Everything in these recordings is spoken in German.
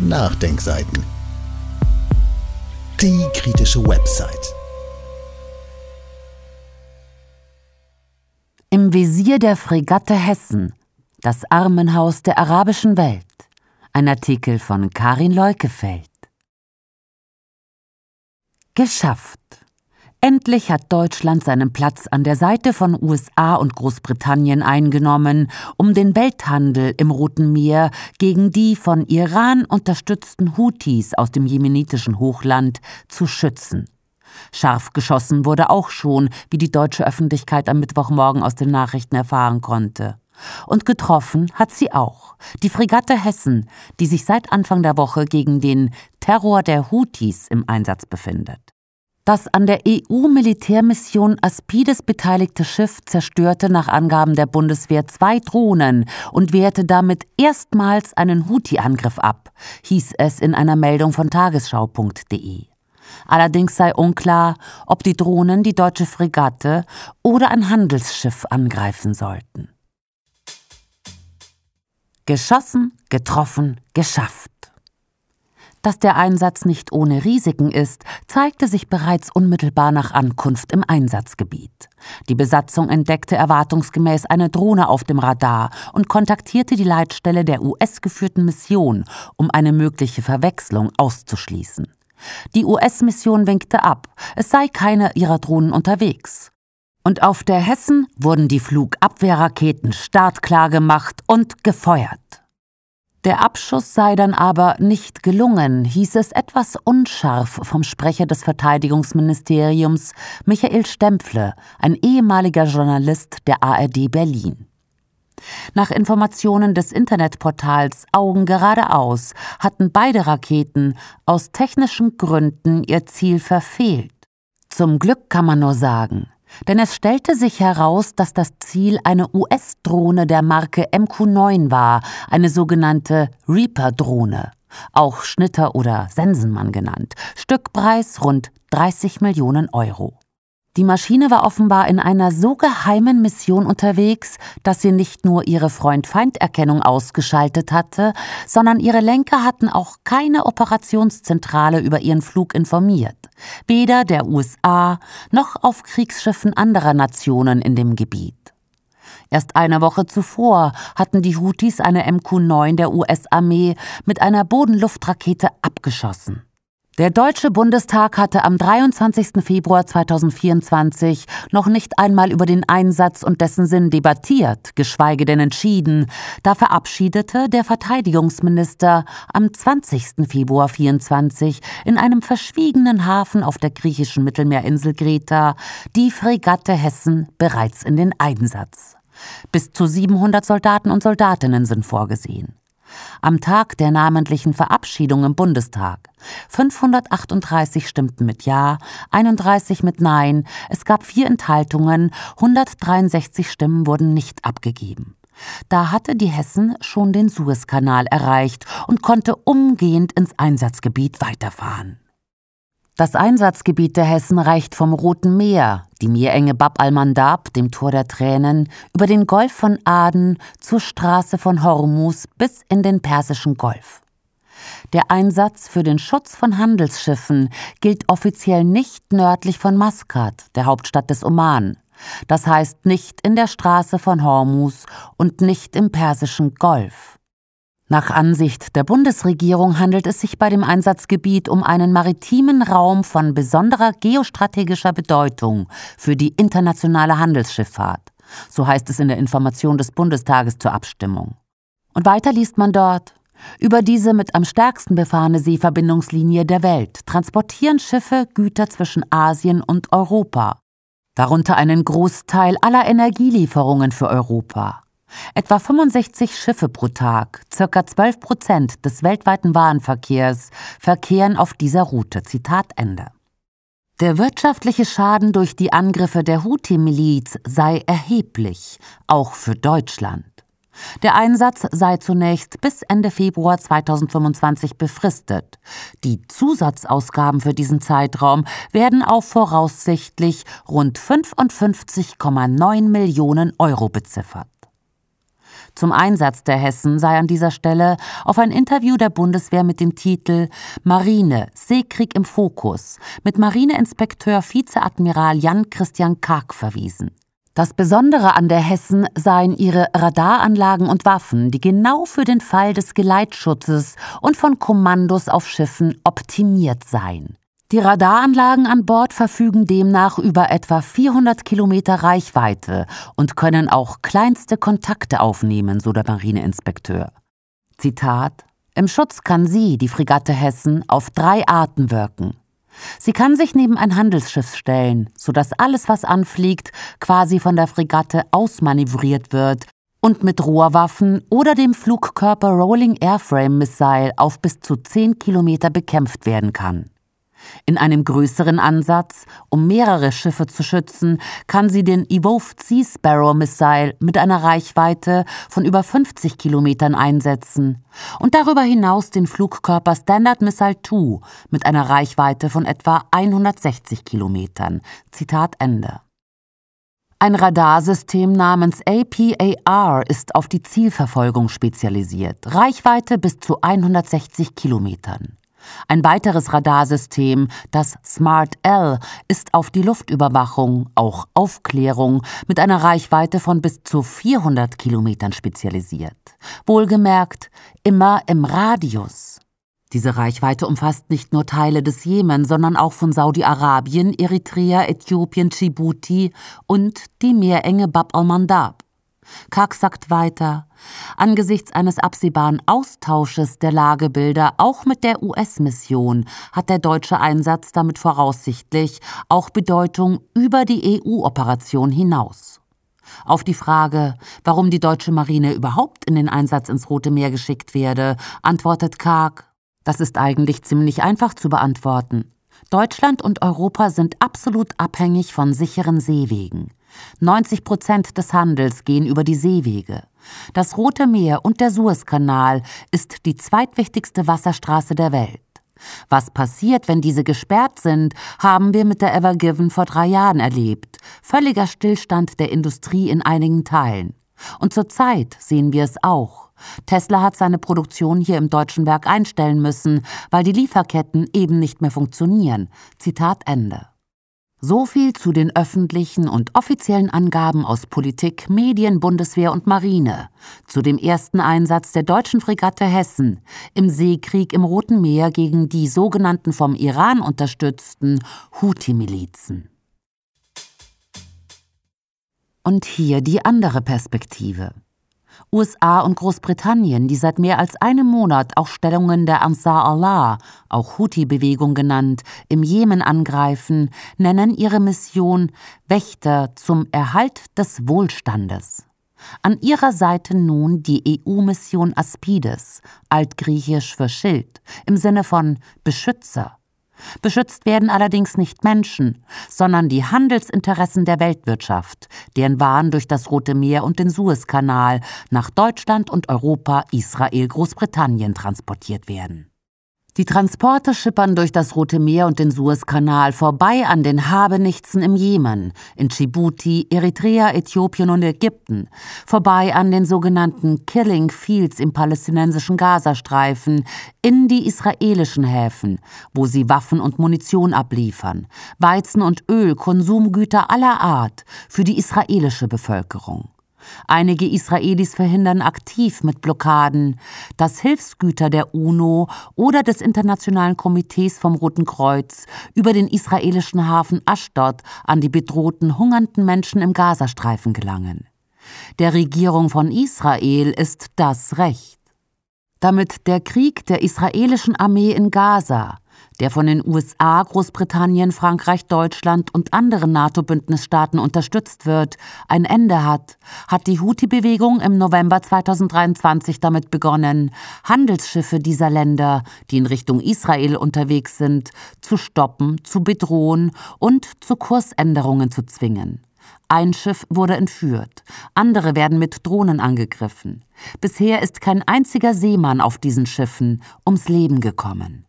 Nachdenkseiten. Die kritische Website. Im Visier der Fregatte Hessen, das Armenhaus der arabischen Welt. Ein Artikel von Karin Leukefeld. Geschafft. Endlich hat Deutschland seinen Platz an der Seite von USA und Großbritannien eingenommen, um den Welthandel im Roten Meer gegen die von Iran unterstützten Houthis aus dem jemenitischen Hochland zu schützen. Scharf geschossen wurde auch schon, wie die deutsche Öffentlichkeit am Mittwochmorgen aus den Nachrichten erfahren konnte. Und getroffen hat sie auch die Fregatte Hessen, die sich seit Anfang der Woche gegen den Terror der Houthis im Einsatz befindet. Das an der EU-Militärmission Aspides beteiligte Schiff zerstörte nach Angaben der Bundeswehr zwei Drohnen und wehrte damit erstmals einen Houthi-Angriff ab, hieß es in einer Meldung von tagesschau.de. Allerdings sei unklar, ob die Drohnen die deutsche Fregatte oder ein Handelsschiff angreifen sollten. Geschossen, getroffen, geschafft. Dass der Einsatz nicht ohne Risiken ist, zeigte sich bereits unmittelbar nach Ankunft im Einsatzgebiet. Die Besatzung entdeckte erwartungsgemäß eine Drohne auf dem Radar und kontaktierte die Leitstelle der US-geführten Mission, um eine mögliche Verwechslung auszuschließen. Die US-Mission winkte ab, es sei keine ihrer Drohnen unterwegs. Und auf der Hessen wurden die Flugabwehrraketen startklar gemacht und gefeuert. Der Abschuss sei dann aber nicht gelungen, hieß es etwas unscharf vom Sprecher des Verteidigungsministeriums Michael Stempfle, ein ehemaliger Journalist der ARD Berlin. Nach Informationen des Internetportals Augen geradeaus hatten beide Raketen aus technischen Gründen ihr Ziel verfehlt. Zum Glück kann man nur sagen, denn es stellte sich heraus, dass das Ziel eine US-Drohne der Marke MQ-9 war, eine sogenannte Reaper-Drohne, auch Schnitter oder Sensenmann genannt, Stückpreis rund 30 Millionen Euro. Die Maschine war offenbar in einer so geheimen Mission unterwegs, dass sie nicht nur ihre Freund-Feind-Erkennung ausgeschaltet hatte, sondern ihre Lenker hatten auch keine Operationszentrale über ihren Flug informiert, weder der USA noch auf Kriegsschiffen anderer Nationen in dem Gebiet. Erst eine Woche zuvor hatten die Houthis eine MQ-9 der US-Armee mit einer Bodenluftrakete abgeschossen. Der Deutsche Bundestag hatte am 23. Februar 2024 noch nicht einmal über den Einsatz und dessen Sinn debattiert, geschweige denn entschieden. Da verabschiedete der Verteidigungsminister am 20. Februar 24 in einem verschwiegenen Hafen auf der griechischen Mittelmeerinsel Greta die Fregatte Hessen bereits in den Einsatz. Bis zu 700 Soldaten und Soldatinnen sind vorgesehen am Tag der namentlichen Verabschiedung im Bundestag. 538 stimmten mit Ja, 31 mit Nein, es gab vier Enthaltungen, 163 Stimmen wurden nicht abgegeben. Da hatte die Hessen schon den Suezkanal erreicht und konnte umgehend ins Einsatzgebiet weiterfahren. Das Einsatzgebiet der Hessen reicht vom Roten Meer, die Meerenge Bab al-Mandab, dem Tor der Tränen, über den Golf von Aden zur Straße von Hormuz bis in den Persischen Golf. Der Einsatz für den Schutz von Handelsschiffen gilt offiziell nicht nördlich von Maskat, der Hauptstadt des Oman. Das heißt nicht in der Straße von Hormuz und nicht im Persischen Golf. Nach Ansicht der Bundesregierung handelt es sich bei dem Einsatzgebiet um einen maritimen Raum von besonderer geostrategischer Bedeutung für die internationale Handelsschifffahrt. So heißt es in der Information des Bundestages zur Abstimmung. Und weiter liest man dort, über diese mit am stärksten befahrene Seeverbindungslinie der Welt transportieren Schiffe Güter zwischen Asien und Europa, darunter einen Großteil aller Energielieferungen für Europa. Etwa 65 Schiffe pro Tag, circa 12 Prozent des weltweiten Warenverkehrs, verkehren auf dieser Route. Zitat Ende. Der wirtschaftliche Schaden durch die Angriffe der Houthi-Miliz sei erheblich, auch für Deutschland. Der Einsatz sei zunächst bis Ende Februar 2025 befristet. Die Zusatzausgaben für diesen Zeitraum werden auf voraussichtlich rund 55,9 Millionen Euro beziffert. Zum Einsatz der Hessen sei an dieser Stelle auf ein Interview der Bundeswehr mit dem Titel Marine, Seekrieg im Fokus mit Marineinspekteur Vizeadmiral Jan Christian Karg verwiesen. Das Besondere an der Hessen seien ihre Radaranlagen und Waffen, die genau für den Fall des Geleitschutzes und von Kommandos auf Schiffen optimiert seien. Die Radaranlagen an Bord verfügen demnach über etwa 400 Kilometer Reichweite und können auch kleinste Kontakte aufnehmen, so der Marineinspekteur. Zitat Im Schutz kann sie, die Fregatte Hessen, auf drei Arten wirken. Sie kann sich neben ein Handelsschiff stellen, sodass alles, was anfliegt, quasi von der Fregatte ausmanövriert wird und mit Rohrwaffen oder dem Flugkörper Rolling Airframe Missile auf bis zu 10 Kilometer bekämpft werden kann. In einem größeren Ansatz, um mehrere Schiffe zu schützen, kann sie den Evolved Sea Sparrow Missile mit einer Reichweite von über 50 Kilometern einsetzen und darüber hinaus den Flugkörper Standard Missile 2 mit einer Reichweite von etwa 160 Kilometern. Zitat Ende. Ein Radarsystem namens APAR ist auf die Zielverfolgung spezialisiert, Reichweite bis zu 160 Kilometern. Ein weiteres Radarsystem, das Smart L, ist auf die Luftüberwachung, auch Aufklärung, mit einer Reichweite von bis zu 400 Kilometern spezialisiert. Wohlgemerkt, immer im Radius. Diese Reichweite umfasst nicht nur Teile des Jemen, sondern auch von Saudi-Arabien, Eritrea, Äthiopien, Djibouti und die Meerenge Bab al-Mandab. Kak sagt weiter, angesichts eines absehbaren Austausches der Lagebilder auch mit der US-Mission hat der deutsche Einsatz damit voraussichtlich auch Bedeutung über die EU-Operation hinaus. Auf die Frage, warum die deutsche Marine überhaupt in den Einsatz ins Rote Meer geschickt werde, antwortet Karg, das ist eigentlich ziemlich einfach zu beantworten. Deutschland und Europa sind absolut abhängig von sicheren Seewegen. 90 Prozent des Handels gehen über die Seewege. Das Rote Meer und der Suezkanal ist die zweitwichtigste Wasserstraße der Welt. Was passiert, wenn diese gesperrt sind, haben wir mit der Ever Given vor drei Jahren erlebt. Völliger Stillstand der Industrie in einigen Teilen. Und zurzeit sehen wir es auch. Tesla hat seine Produktion hier im deutschen Werk einstellen müssen, weil die Lieferketten eben nicht mehr funktionieren. Zitat Ende. So viel zu den öffentlichen und offiziellen Angaben aus Politik, Medien, Bundeswehr und Marine zu dem ersten Einsatz der deutschen Fregatte Hessen im Seekrieg im Roten Meer gegen die sogenannten vom Iran unterstützten Houthi-Milizen. Und hier die andere Perspektive. USA und Großbritannien, die seit mehr als einem Monat auch Stellungen der Ansar Allah, auch Houthi-Bewegung genannt, im Jemen angreifen, nennen ihre Mission Wächter zum Erhalt des Wohlstandes. An ihrer Seite nun die EU-Mission Aspides, altgriechisch für Schild, im Sinne von Beschützer. Beschützt werden allerdings nicht Menschen, sondern die Handelsinteressen der Weltwirtschaft, deren Waren durch das Rote Meer und den Suezkanal nach Deutschland und Europa, Israel, Großbritannien transportiert werden. Die Transporte schippern durch das Rote Meer und den Suezkanal vorbei an den Habenichtsen im Jemen, in Djibouti, Eritrea, Äthiopien und Ägypten, vorbei an den sogenannten Killing Fields im palästinensischen Gazastreifen, in die israelischen Häfen, wo sie Waffen und Munition abliefern, Weizen und Öl, Konsumgüter aller Art für die israelische Bevölkerung. Einige Israelis verhindern aktiv mit Blockaden, dass Hilfsgüter der UNO oder des Internationalen Komitees vom Roten Kreuz über den israelischen Hafen Ashdod an die bedrohten, hungernden Menschen im Gazastreifen gelangen. Der Regierung von Israel ist das Recht. Damit der Krieg der israelischen Armee in Gaza der von den USA, Großbritannien, Frankreich, Deutschland und anderen NATO-Bündnisstaaten unterstützt wird, ein Ende hat, hat die Houthi-Bewegung im November 2023 damit begonnen, Handelsschiffe dieser Länder, die in Richtung Israel unterwegs sind, zu stoppen, zu bedrohen und zu Kursänderungen zu zwingen. Ein Schiff wurde entführt, andere werden mit Drohnen angegriffen. Bisher ist kein einziger Seemann auf diesen Schiffen ums Leben gekommen.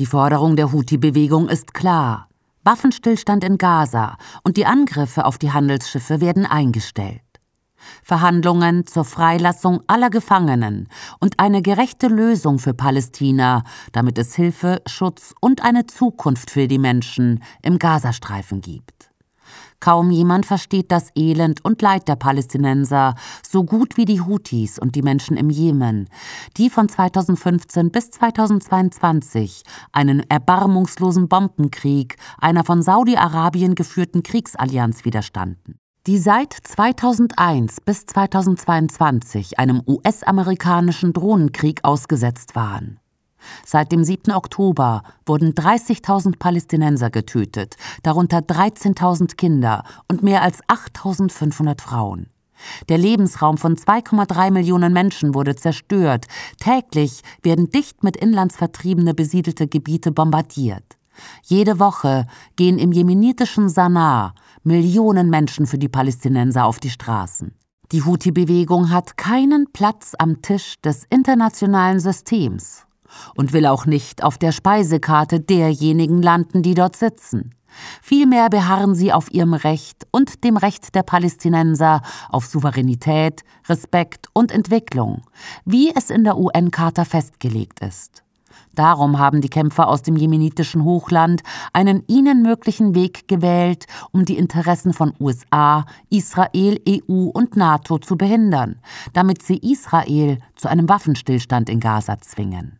Die Forderung der Houthi-Bewegung ist klar. Waffenstillstand in Gaza und die Angriffe auf die Handelsschiffe werden eingestellt. Verhandlungen zur Freilassung aller Gefangenen und eine gerechte Lösung für Palästina, damit es Hilfe, Schutz und eine Zukunft für die Menschen im Gazastreifen gibt. Kaum jemand versteht das Elend und Leid der Palästinenser so gut wie die Houthis und die Menschen im Jemen, die von 2015 bis 2022 einen erbarmungslosen Bombenkrieg einer von Saudi-Arabien geführten Kriegsallianz widerstanden die seit 2001 bis 2022 einem US-amerikanischen Drohnenkrieg ausgesetzt waren. Seit dem 7. Oktober wurden 30.000 Palästinenser getötet, darunter 13.000 Kinder und mehr als 8.500 Frauen. Der Lebensraum von 2,3 Millionen Menschen wurde zerstört. Täglich werden dicht mit Inlandsvertriebene besiedelte Gebiete bombardiert. Jede Woche gehen im jemenitischen Sanaa Millionen Menschen für die Palästinenser auf die Straßen. Die Houthi-Bewegung hat keinen Platz am Tisch des internationalen Systems und will auch nicht auf der Speisekarte derjenigen landen, die dort sitzen. Vielmehr beharren sie auf ihrem Recht und dem Recht der Palästinenser auf Souveränität, Respekt und Entwicklung, wie es in der UN-Charta festgelegt ist. Darum haben die Kämpfer aus dem jemenitischen Hochland einen ihnen möglichen Weg gewählt, um die Interessen von USA, Israel, EU und NATO zu behindern, damit sie Israel zu einem Waffenstillstand in Gaza zwingen.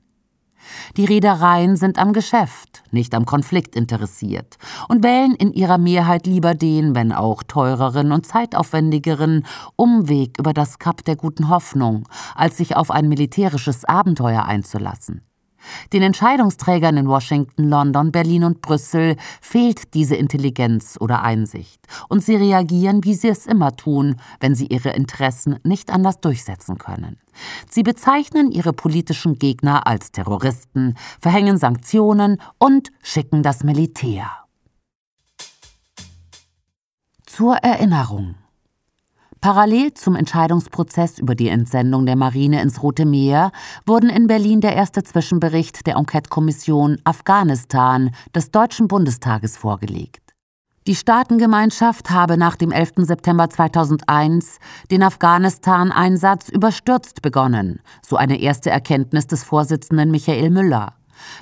Die Reedereien sind am Geschäft, nicht am Konflikt interessiert und wählen in ihrer Mehrheit lieber den, wenn auch teureren und zeitaufwendigeren, Umweg über das Kap der guten Hoffnung, als sich auf ein militärisches Abenteuer einzulassen. Den Entscheidungsträgern in Washington, London, Berlin und Brüssel fehlt diese Intelligenz oder Einsicht, und sie reagieren, wie sie es immer tun, wenn sie ihre Interessen nicht anders durchsetzen können. Sie bezeichnen ihre politischen Gegner als Terroristen, verhängen Sanktionen und schicken das Militär. Zur Erinnerung Parallel zum Entscheidungsprozess über die Entsendung der Marine ins Rote Meer wurden in Berlin der erste Zwischenbericht der Enquete-Kommission Afghanistan des Deutschen Bundestages vorgelegt. Die Staatengemeinschaft habe nach dem 11. September 2001 den Afghanistan-Einsatz überstürzt begonnen, so eine erste Erkenntnis des Vorsitzenden Michael Müller.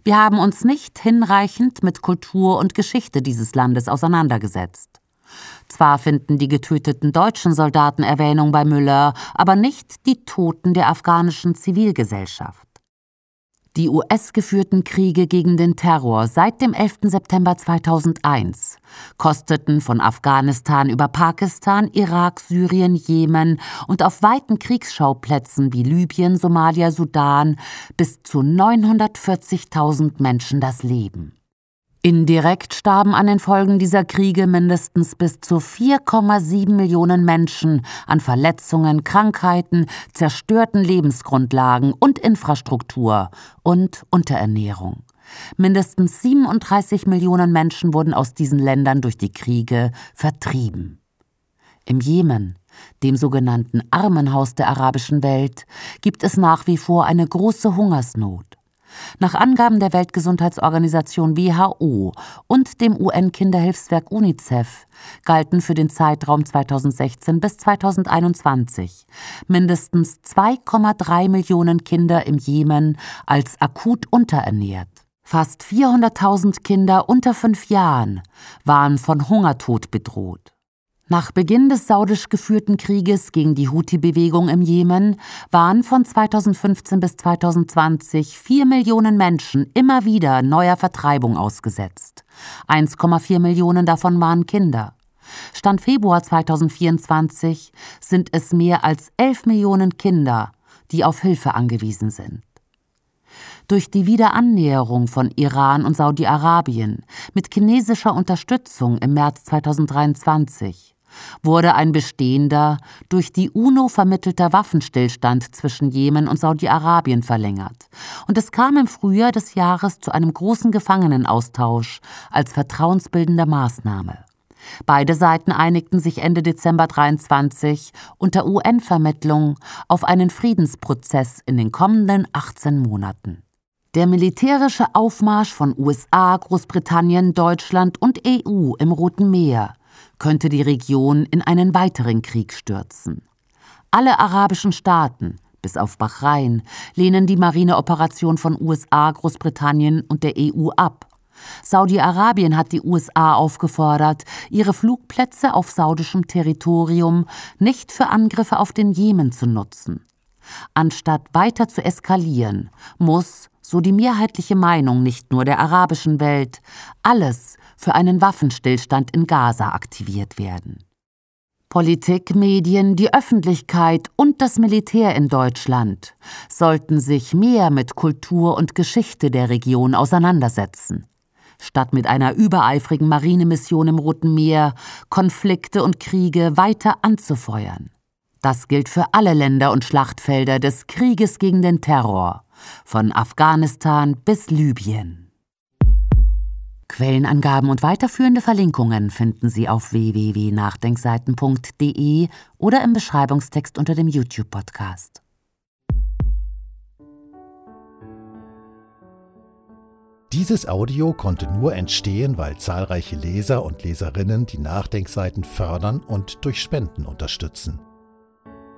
Wir haben uns nicht hinreichend mit Kultur und Geschichte dieses Landes auseinandergesetzt. Zwar finden die getöteten deutschen Soldaten Erwähnung bei Müller, aber nicht die Toten der afghanischen Zivilgesellschaft. Die US-geführten Kriege gegen den Terror seit dem 11. September 2001 kosteten von Afghanistan über Pakistan, Irak, Syrien, Jemen und auf weiten Kriegsschauplätzen wie Libyen, Somalia, Sudan bis zu 940.000 Menschen das Leben. Indirekt starben an den Folgen dieser Kriege mindestens bis zu 4,7 Millionen Menschen an Verletzungen, Krankheiten, zerstörten Lebensgrundlagen und Infrastruktur und Unterernährung. Mindestens 37 Millionen Menschen wurden aus diesen Ländern durch die Kriege vertrieben. Im Jemen, dem sogenannten Armenhaus der arabischen Welt, gibt es nach wie vor eine große Hungersnot. Nach Angaben der Weltgesundheitsorganisation WHO und dem UN-Kinderhilfswerk UNICEF galten für den Zeitraum 2016 bis 2021 mindestens 2,3 Millionen Kinder im Jemen als akut unterernährt. Fast 400.000 Kinder unter fünf Jahren waren von Hungertod bedroht. Nach Beginn des saudisch geführten Krieges gegen die Houthi-Bewegung im Jemen waren von 2015 bis 2020 vier Millionen Menschen immer wieder neuer Vertreibung ausgesetzt. 1,4 Millionen davon waren Kinder. Stand Februar 2024 sind es mehr als 11 Millionen Kinder, die auf Hilfe angewiesen sind. Durch die Wiederannäherung von Iran und Saudi-Arabien mit chinesischer Unterstützung im März 2023 wurde ein bestehender, durch die UNO vermittelter Waffenstillstand zwischen Jemen und Saudi-Arabien verlängert, und es kam im Frühjahr des Jahres zu einem großen Gefangenenaustausch als vertrauensbildende Maßnahme. Beide Seiten einigten sich Ende Dezember 23 unter UN-Vermittlung auf einen Friedensprozess in den kommenden 18 Monaten. Der militärische Aufmarsch von USA, Großbritannien, Deutschland und EU im Roten Meer könnte die Region in einen weiteren Krieg stürzen. Alle arabischen Staaten, bis auf Bahrain, lehnen die Marineoperation von USA, Großbritannien und der EU ab. Saudi-Arabien hat die USA aufgefordert, ihre Flugplätze auf saudischem Territorium nicht für Angriffe auf den Jemen zu nutzen. Anstatt weiter zu eskalieren, muss, so die mehrheitliche Meinung nicht nur der arabischen Welt, alles für einen Waffenstillstand in Gaza aktiviert werden. Politik, Medien, die Öffentlichkeit und das Militär in Deutschland sollten sich mehr mit Kultur und Geschichte der Region auseinandersetzen, statt mit einer übereifrigen Marinemission im Roten Meer Konflikte und Kriege weiter anzufeuern. Das gilt für alle Länder und Schlachtfelder des Krieges gegen den Terror, von Afghanistan bis Libyen. Quellenangaben und weiterführende Verlinkungen finden Sie auf www.nachdenkseiten.de oder im Beschreibungstext unter dem YouTube-Podcast. Dieses Audio konnte nur entstehen, weil zahlreiche Leser und Leserinnen die Nachdenkseiten fördern und durch Spenden unterstützen.